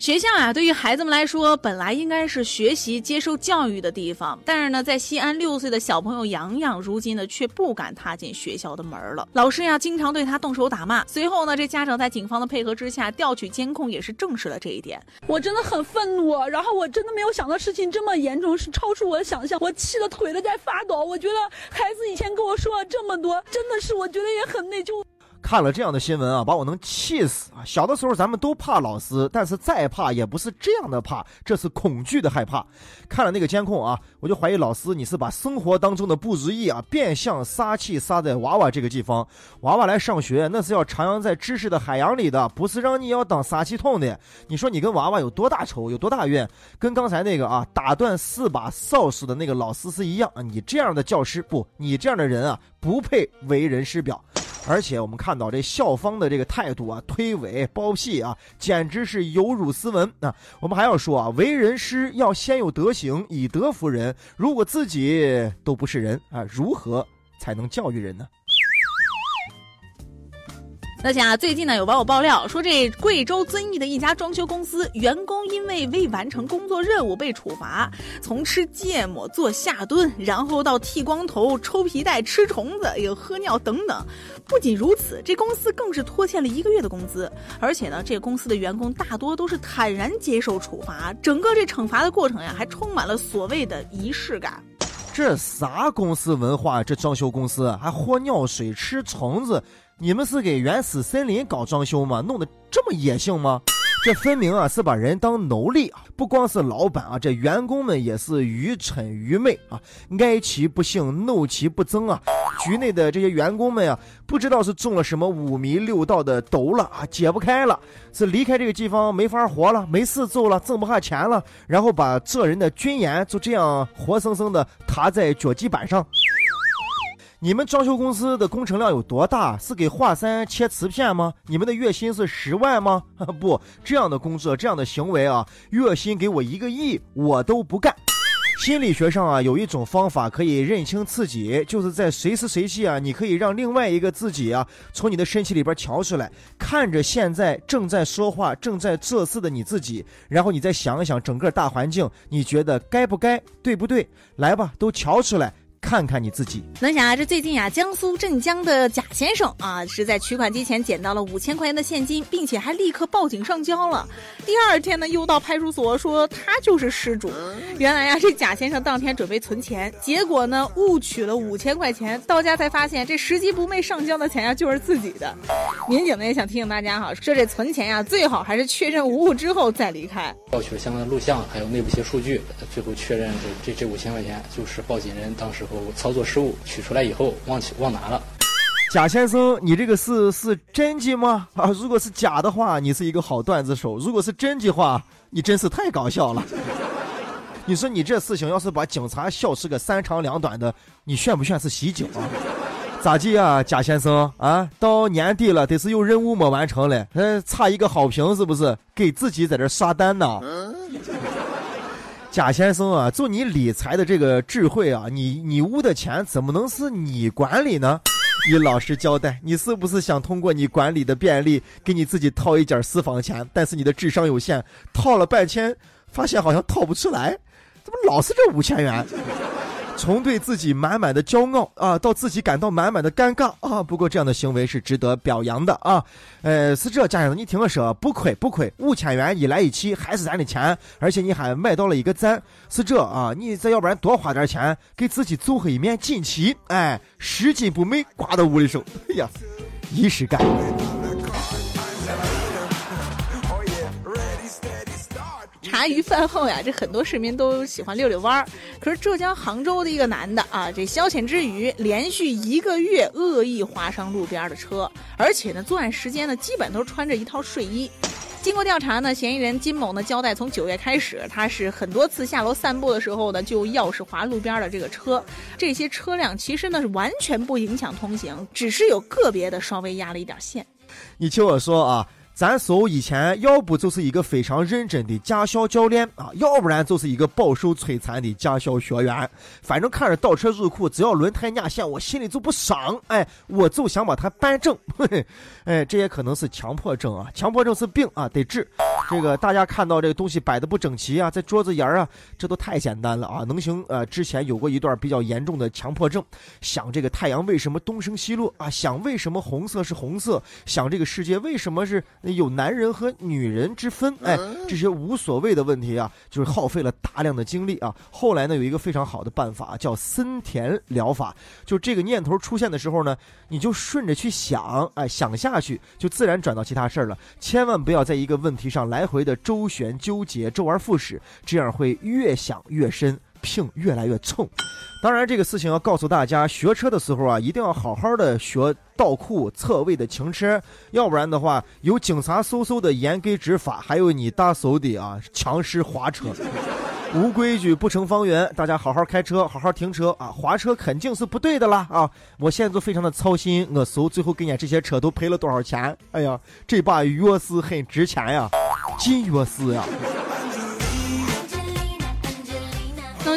学校啊，对于孩子们来说，本来应该是学习、接受教育的地方。但是呢，在西安六岁的小朋友洋洋，如今呢却不敢踏进学校的门了。老师呀，经常对他动手打骂。随后呢，这家长在警方的配合之下调取监控，也是证实了这一点。我真的很愤怒，然后我真的没有想到事情这么严重，是超出我的想象。我气得腿都在发抖。我觉得孩子以前跟我说了这么多，真的是我觉得也很内疚。看了这样的新闻啊，把我能气死啊！小的时候咱们都怕老师，但是再怕也不是这样的怕，这是恐惧的害怕。看了那个监控啊，我就怀疑老师你是把生活当中的不如意啊变相撒气撒在娃娃这个地方。娃娃来上学那是要徜徉在知识的海洋里的，不是让你要当撒气筒的。你说你跟娃娃有多大仇，有多大怨？跟刚才那个啊打断四把扫帚的那个老师是一样啊！你这样的教师不，你这样的人啊不配为人师表。而且我们看到这校方的这个态度啊，推诿包庇啊，简直是有辱斯文啊！我们还要说啊，为人师要先有德行，以德服人。如果自己都不是人啊，如何才能教育人呢？那讲啊，最近呢有网友爆料说，这贵州遵义的一家装修公司员工因为未完成工作任务被处罚，从吃芥末、做下蹲，然后到剃光头、抽皮带、吃虫子、有喝尿等等。不仅如此，这公司更是拖欠了一个月的工资。而且呢，这公司的员工大多都是坦然接受处罚，整个这惩罚的过程呀，还充满了所谓的仪式感。这啥公司文化？这装修公司还喝尿水、吃虫子？你们是给原始森林搞装修吗？弄得这么野性吗？这分明啊是把人当奴隶啊！不光是老板啊，这员工们也是愚蠢愚昧啊，哀其不幸，怒其不争啊！局内的这些员工们呀，不知道是中了什么五迷六道的毒了啊，解不开了，是离开这个地方没法活了，没事做了，挣不下钱了，然后把这人的尊严就这样活生生的踏在脚底板上。你们装修公司的工程量有多大？是给华山切瓷片吗？你们的月薪是十万吗？不，这样的工作，这样的行为啊，月薪给我一个亿，我都不干。心理学上啊，有一种方法可以认清自己，就是在随时随地啊，你可以让另外一个自己啊，从你的身体里边瞧出来，看着现在正在说话、正在做事的你自己，然后你再想一想整个大环境，你觉得该不该，对不对？来吧，都瞧出来。看看你自己。能想啊，这最近啊，江苏镇江的贾先生啊，是在取款机前捡到了五千块钱的现金，并且还立刻报警上交了。第二天呢，又到派出所说他就是失主。原来呀，这贾先生当天准备存钱，结果呢误取了五千块钱，到家才发现这拾级不昧上交的钱呀就是自己的。民警呢也想提醒大家哈，说这存钱呀最好还是确认无误之后再离开。调取了相关的录像，还有内部一些数据，最后确认这这这五千块钱就是报警人当时。操作失误，取出来以后忘记忘拿了。贾先生，你这个是是真迹吗？啊，如果是假的话，你是一个好段子手；如果是真的话，你真是太搞笑了。你说你这事情要是把警察笑是个三长两短的，你炫不炫是袭警啊？咋地啊，贾先生啊？到年底了，得是有任务没完成嘞，呃，差一个好评是不是？给自己在这刷单呢？贾先生啊，就你理财的这个智慧啊，你你屋的钱怎么能是你管理呢？你老实交代，你是不是想通过你管理的便利，给你自己套一点私房钱？但是你的智商有限，套了半天，发现好像套不出来，怎么老是这五千元？从对自己满满的骄傲啊，到自己感到满满的尴尬啊。不过这样的行为是值得表扬的啊。呃，是这，家人，你听我说，不亏不亏，五千元一来一去还是咱的钱，而且你还买到了一个赞，是这啊。你再要不然多花点钱，给自己做一面锦旗，哎，拾金不昧挂到屋里手，哎呀，仪式感。茶余饭后呀，这很多市民都喜欢溜溜弯儿。可是浙江杭州的一个男的啊，这消遣之余，连续一个月恶意划伤路边的车，而且呢，作案时间呢，基本都穿着一套睡衣。经过调查呢，嫌疑人金某呢交代，从九月开始，他是很多次下楼散步的时候呢，就钥匙划路边的这个车。这些车辆其实呢是完全不影响通行，只是有个别的稍微压了一点线。你听我说啊。咱嫂以前要不就是一个非常认真的驾校教练啊，要不然就是一个饱受摧残的驾校学员。反正看着倒车入库，只要轮胎压线，我心里就不爽。哎，我就想把它扳正。哎，这也可能是强迫症啊，强迫症是病啊，得治。这个大家看到这个东西摆的不整齐啊，在桌子沿儿啊，这都太简单了啊，能行。呃，之前有过一段比较严重的强迫症，想这个太阳为什么东升西落啊？想为什么红色是红色？想这个世界为什么是？有男人和女人之分，哎，这些无所谓的问题啊，就是耗费了大量的精力啊。后来呢，有一个非常好的办法，叫森田疗法。就这个念头出现的时候呢，你就顺着去想，哎，想下去，就自然转到其他事儿了。千万不要在一个问题上来回的周旋纠结、周而复始，这样会越想越深，病越来越重。当然，这个事情要告诉大家，学车的时候啊，一定要好好的学倒库侧位的停车，要不然的话，有警察嗖嗖的严格执法，还有你大手的啊强势滑车，无规矩不成方圆。大家好好开车，好好停车啊，滑车肯定是不对的啦啊！我现在就非常的操心，我叔最后给人家这些车都赔了多少钱？哎呀，这把钥匙很值钱呀，金钥匙呀！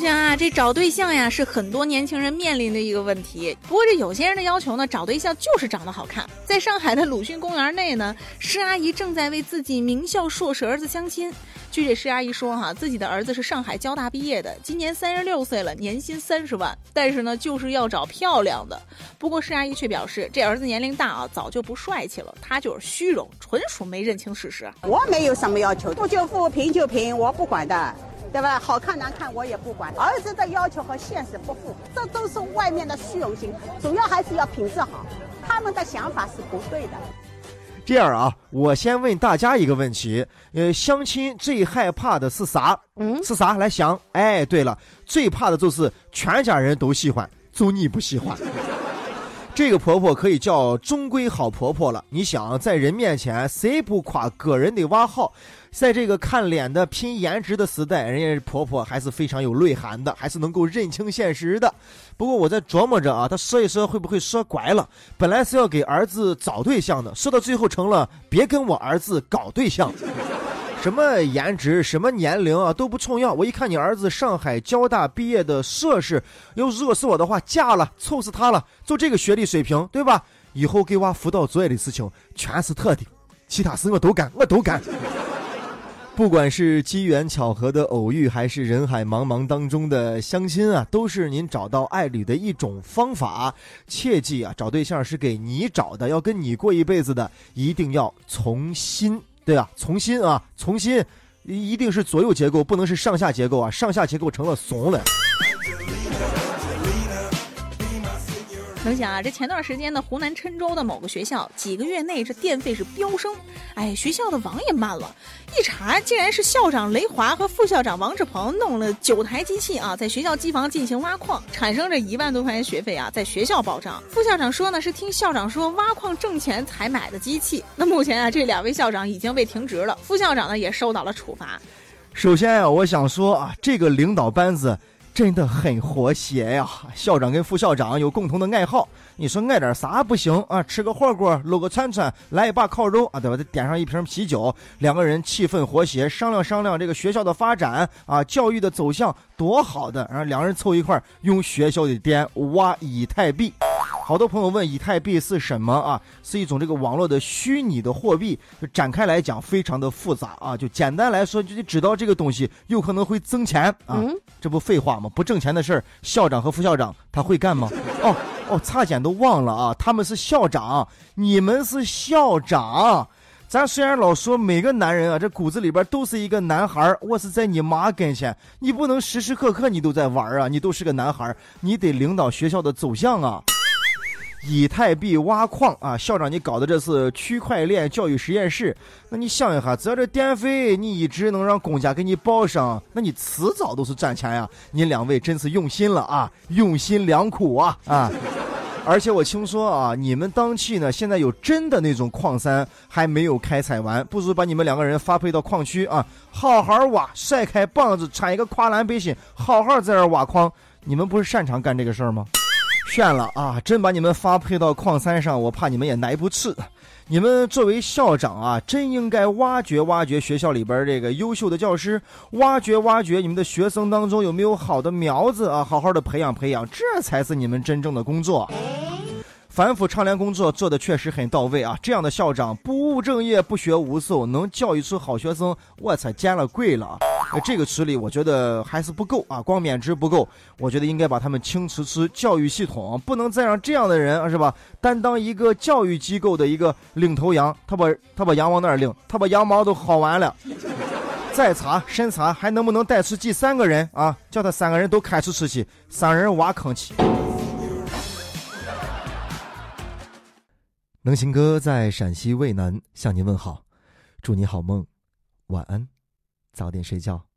同学啊，这找对象呀是很多年轻人面临的一个问题。不过这有些人的要求呢，找对象就是长得好看。在上海的鲁迅公园内呢，施阿姨正在为自己名校硕士儿子相亲。据这施阿姨说，哈，自己的儿子是上海交大毕业的，今年三十六岁了，年薪三十万，但是呢，就是要找漂亮的。不过施阿姨却表示，这儿子年龄大啊，早就不帅气了，他就是虚荣，纯属没认清事实。我没有什么要求，富就富，贫就贫，我不管的。对吧？好看难看我也不管，儿子的要求和现实不符，这都是外面的虚荣心，主要还是要品质好。他们的想法是不对的。这样啊，我先问大家一个问题：呃，相亲最害怕的是啥？嗯，是啥？来想。哎，对了，最怕的就是全家人都喜欢，就你不喜欢。这个婆婆可以叫中规好婆婆了。你想，在人面前谁不夸个人的娃好？在这个看脸的拼颜值的时代，人家婆婆还是非常有内涵的，还是能够认清现实的。不过我在琢磨着啊，她说一说会不会说拐了？本来是要给儿子找对象的，说到最后成了别跟我儿子搞对象。什么颜值，什么年龄啊都不重要。我一看你儿子上海交大毕业的硕士，要如果是我的话，嫁了，凑死他了。就这个学历水平，对吧？以后给娃辅导作业的事情全是特的，其他事我都干，我都干。不管是机缘巧合的偶遇，还是人海茫茫当中的相亲啊，都是您找到爱侣的一种方法。切记啊，找对象是给你找的，要跟你过一辈子的，一定要从心，对啊，从心啊，从心，一定是左右结构，不能是上下结构啊，上下结构成了怂了。能想啊，这前段时间呢，湖南郴州的某个学校几个月内这电费是飙升，哎，学校的网也慢了。一查，竟然是校长雷华和副校长王志鹏弄了九台机器啊，在学校机房进行挖矿，产生这一万多块钱学费啊，在学校报账。副校长说呢，是听校长说挖矿挣钱才买的机器。那目前啊，这两位校长已经被停职了，副校长呢也受到了处罚。首先呀，我想说啊，这个领导班子。真的很和谐呀！校长跟副校长有共同的爱好，你说爱点啥不行啊？吃个火锅，搂个串串，来一把烤肉啊，对吧？再点上一瓶啤酒，两个人气氛和谐，商量商量这个学校的发展啊，教育的走向多好的，然后两人凑一块用学校的电挖以太币。好多朋友问以太币是什么啊？是一种这个网络的虚拟的货币。就展开来讲，非常的复杂啊。就简单来说，就得知道这个东西有可能会挣钱啊。这不废话吗？不挣钱的事儿，校长和副校长他会干吗？哦哦，差点都忘了啊！他们是校长，你们是校长。咱虽然老说每个男人啊，这骨子里边都是一个男孩我是在你妈跟前，你不能时时刻刻你都在玩啊！你都是个男孩你得领导学校的走向啊。以太币挖矿啊，校长，你搞的这是区块链教育实验室。那你想一下，只要这电费你一直能让公家给你报上，那你迟早都是赚钱呀。你两位真是用心了啊，用心良苦啊啊！而且我听说啊，你们当期呢现在有真的那种矿山还没有开采完，不如把你们两个人发配到矿区啊，好好挖，晒开棒子，穿一个跨栏背心，好好在这挖矿。你们不是擅长干这个事儿吗？炫了啊！真把你们发配到矿山上，我怕你们也挨不吃。你们作为校长啊，真应该挖掘挖掘学校里边这个优秀的教师，挖掘挖掘你们的学生当中有没有好的苗子啊，好好的培养培养，这才是你们真正的工作。反腐倡廉工作做的确实很到位啊！这样的校长不务正业、不学无术，能教育出好学生，我才见了鬼了。这个处理我觉得还是不够啊，光免职不够，我觉得应该把他们清除出教育系统，不能再让这样的人是吧，担当一个教育机构的一个领头羊。他把他把羊往那儿领？他把羊毛都薅完了。再查深查，还能不能带出第三个人啊？叫他三个人都开除出去，三人挖坑去。能行哥在陕西渭南向您问好，祝你好梦，晚安，早点睡觉。